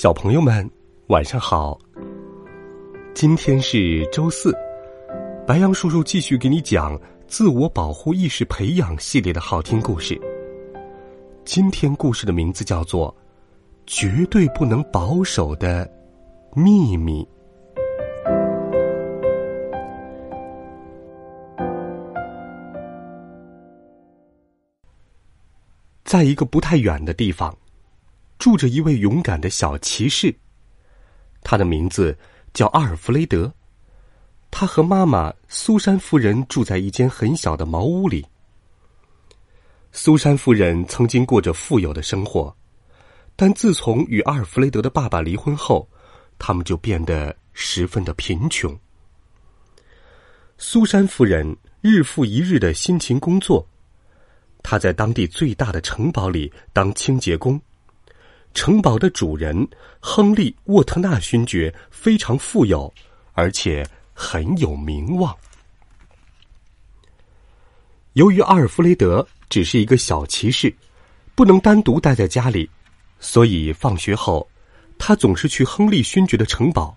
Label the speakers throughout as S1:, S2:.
S1: 小朋友们，晚上好。今天是周四，白羊叔叔继续给你讲自我保护意识培养系列的好听故事。今天故事的名字叫做《绝对不能保守的秘密》。在一个不太远的地方。住着一位勇敢的小骑士，他的名字叫阿尔弗雷德。他和妈妈苏珊夫人住在一间很小的茅屋里。苏珊夫人曾经过着富有的生活，但自从与阿尔弗雷德的爸爸离婚后，他们就变得十分的贫穷。苏珊夫人日复一日的辛勤工作，她在当地最大的城堡里当清洁工。城堡的主人亨利·沃特纳勋爵非常富有，而且很有名望。由于阿尔弗雷德只是一个小骑士，不能单独待在家里，所以放学后，他总是去亨利勋爵的城堡。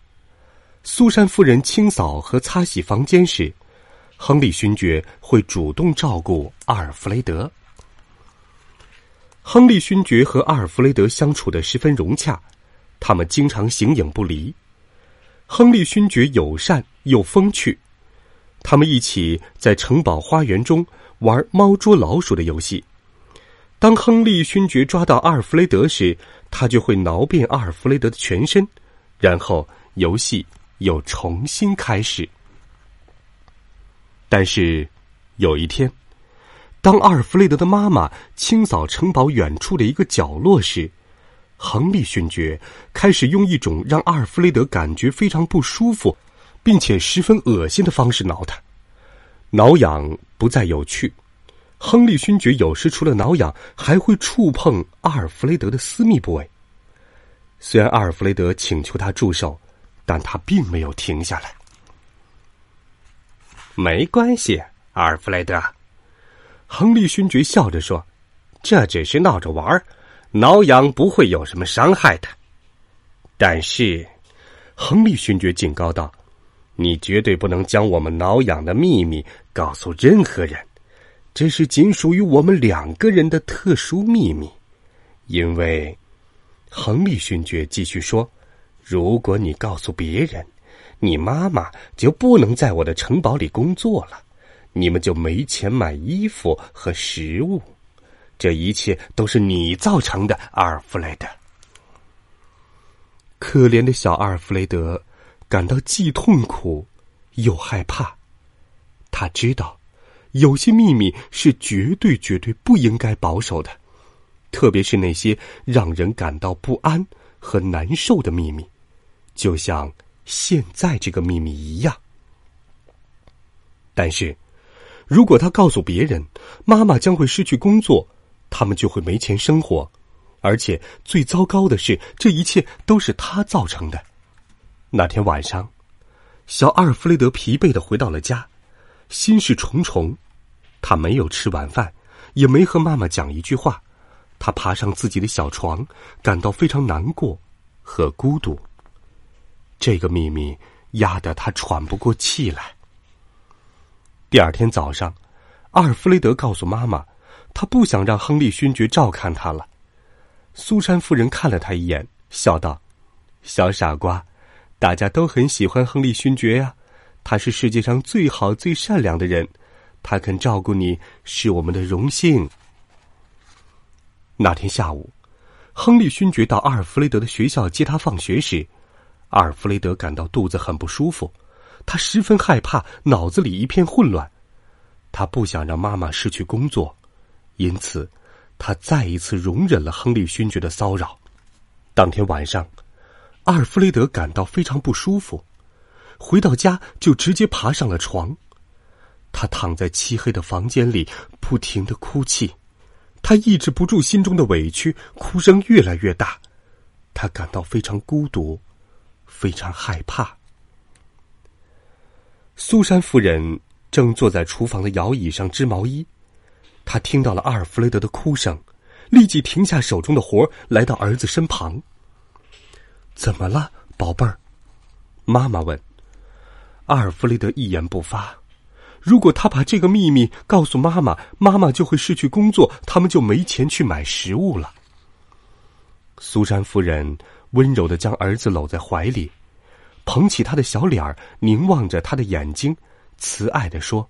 S1: 苏珊夫人清扫和擦洗房间时，亨利勋爵会主动照顾阿尔弗雷德。亨利勋爵和阿尔弗雷德相处的十分融洽，他们经常形影不离。亨利勋爵友善又风趣，他们一起在城堡花园中玩猫捉老鼠的游戏。当亨利勋爵抓到阿尔弗雷德时，他就会挠遍阿尔弗雷德的全身，然后游戏又重新开始。但是，有一天。当阿尔弗雷德的妈妈清扫城堡远处的一个角落时，亨利勋爵开始用一种让阿尔弗雷德感觉非常不舒服，并且十分恶心的方式挠他。挠痒不再有趣，亨利勋爵有时除了挠痒，还会触碰阿尔弗雷德的私密部位。虽然阿尔弗雷德请求他住手，但他并没有停下来。没关系，阿尔弗雷德。亨利勋爵笑着说：“这只是闹着玩儿，挠痒不会有什么伤害的。”但是，亨利勋爵警告道：“你绝对不能将我们挠痒的秘密告诉任何人，这是仅属于我们两个人的特殊秘密。因为，亨利勋爵继续说，如果你告诉别人，你妈妈就不能在我的城堡里工作了。”你们就没钱买衣服和食物，这一切都是你造成的，阿尔弗雷德。可怜的小阿尔弗雷德感到既痛苦又害怕，他知道有些秘密是绝对绝对不应该保守的，特别是那些让人感到不安和难受的秘密，就像现在这个秘密一样。但是。如果他告诉别人，妈妈将会失去工作，他们就会没钱生活，而且最糟糕的是，这一切都是他造成的。那天晚上，小阿尔弗雷德疲惫的回到了家，心事重重。他没有吃晚饭，也没和妈妈讲一句话。他爬上自己的小床，感到非常难过和孤独。这个秘密压得他喘不过气来。第二天早上，阿尔弗雷德告诉妈妈，他不想让亨利勋爵照看他了。苏珊夫人看了他一眼，笑道：“小傻瓜，大家都很喜欢亨利勋爵呀，他是世界上最好最善良的人，他肯照顾你是我们的荣幸。”那天下午，亨利勋爵到阿尔弗雷德的学校接他放学时，阿尔弗雷德感到肚子很不舒服。他十分害怕，脑子里一片混乱。他不想让妈妈失去工作，因此，他再一次容忍了亨利勋爵的骚扰。当天晚上，阿尔弗雷德感到非常不舒服，回到家就直接爬上了床。他躺在漆黑的房间里，不停的哭泣。他抑制不住心中的委屈，哭声越来越大。他感到非常孤独，非常害怕。苏珊夫人正坐在厨房的摇椅上织毛衣，她听到了阿尔弗雷德的哭声，立即停下手中的活来到儿子身旁。“怎么了，宝贝儿？”妈妈问。阿尔弗雷德一言不发。如果他把这个秘密告诉妈妈，妈妈就会失去工作，他们就没钱去买食物了。苏珊夫人温柔的将儿子搂在怀里，捧起他的小脸儿，凝望着他的眼睛，慈爱的说：“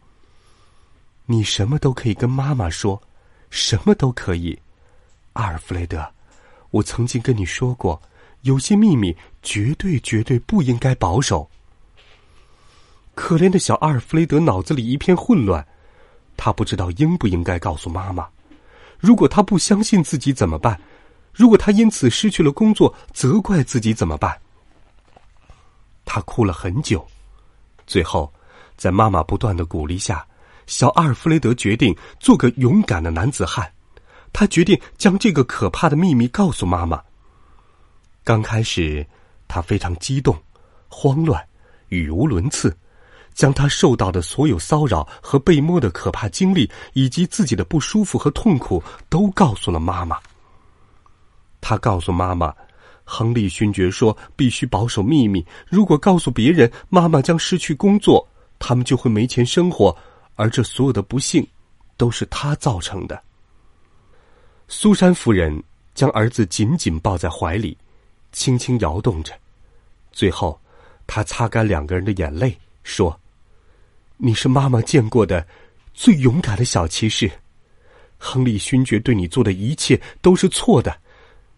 S1: 你什么都可以跟妈妈说，什么都可以，阿尔弗雷德。我曾经跟你说过，有些秘密绝对绝对不应该保守。”可怜的小阿尔弗雷德脑子里一片混乱，他不知道应不应该告诉妈妈。如果他不相信自己怎么办？如果他因此失去了工作，责怪自己怎么办？他哭了很久，最后，在妈妈不断的鼓励下，小阿尔弗雷德决定做个勇敢的男子汉。他决定将这个可怕的秘密告诉妈妈。刚开始，他非常激动、慌乱、语无伦次。将他受到的所有骚扰和被摸的可怕经历，以及自己的不舒服和痛苦，都告诉了妈妈。他告诉妈妈，亨利勋爵说必须保守秘密，如果告诉别人，妈妈将失去工作，他们就会没钱生活，而这所有的不幸，都是他造成的。苏珊夫人将儿子紧紧抱在怀里，轻轻摇动着，最后，她擦干两个人的眼泪，说。你是妈妈见过的最勇敢的小骑士，亨利勋爵对你做的一切都是错的。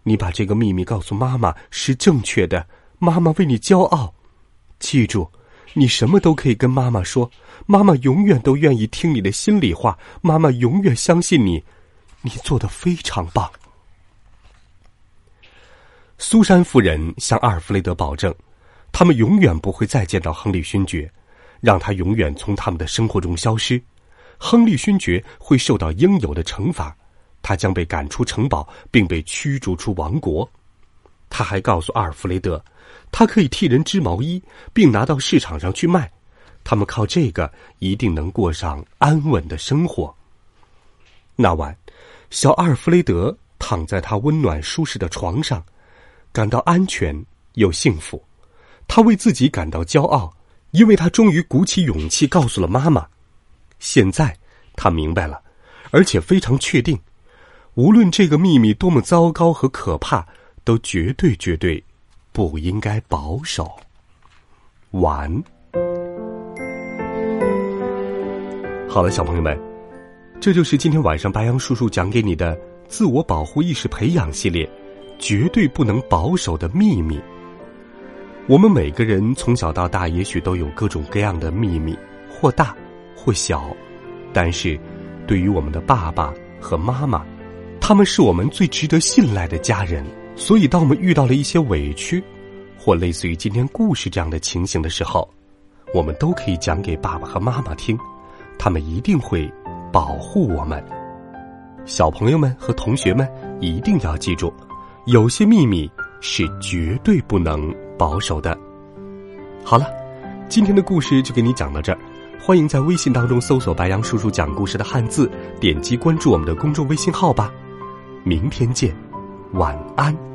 S1: 你把这个秘密告诉妈妈是正确的，妈妈为你骄傲。记住，你什么都可以跟妈妈说，妈妈永远都愿意听你的心里话，妈妈永远相信你，你做的非常棒。苏珊夫人向阿尔弗雷德保证，他们永远不会再见到亨利勋爵。让他永远从他们的生活中消失，亨利勋爵会受到应有的惩罚，他将被赶出城堡，并被驱逐出王国。他还告诉阿尔弗雷德，他可以替人织毛衣，并拿到市场上去卖，他们靠这个一定能过上安稳的生活。那晚，小阿尔弗雷德躺在他温暖舒适的床上，感到安全又幸福，他为自己感到骄傲。因为他终于鼓起勇气告诉了妈妈，现在他明白了，而且非常确定，无论这个秘密多么糟糕和可怕，都绝对绝对不应该保守。完。好了，小朋友们，这就是今天晚上白羊叔叔讲给你的自我保护意识培养系列，绝对不能保守的秘密。我们每个人从小到大，也许都有各种各样的秘密，或大，或小，但是，对于我们的爸爸和妈妈，他们是我们最值得信赖的家人。所以，当我们遇到了一些委屈，或类似于今天故事这样的情形的时候，我们都可以讲给爸爸和妈妈听，他们一定会保护我们。小朋友们和同学们一定要记住，有些秘密是绝对不能。保守的，好了，今天的故事就给你讲到这儿。欢迎在微信当中搜索“白杨叔叔讲故事”的汉字，点击关注我们的公众微信号吧。明天见，晚安。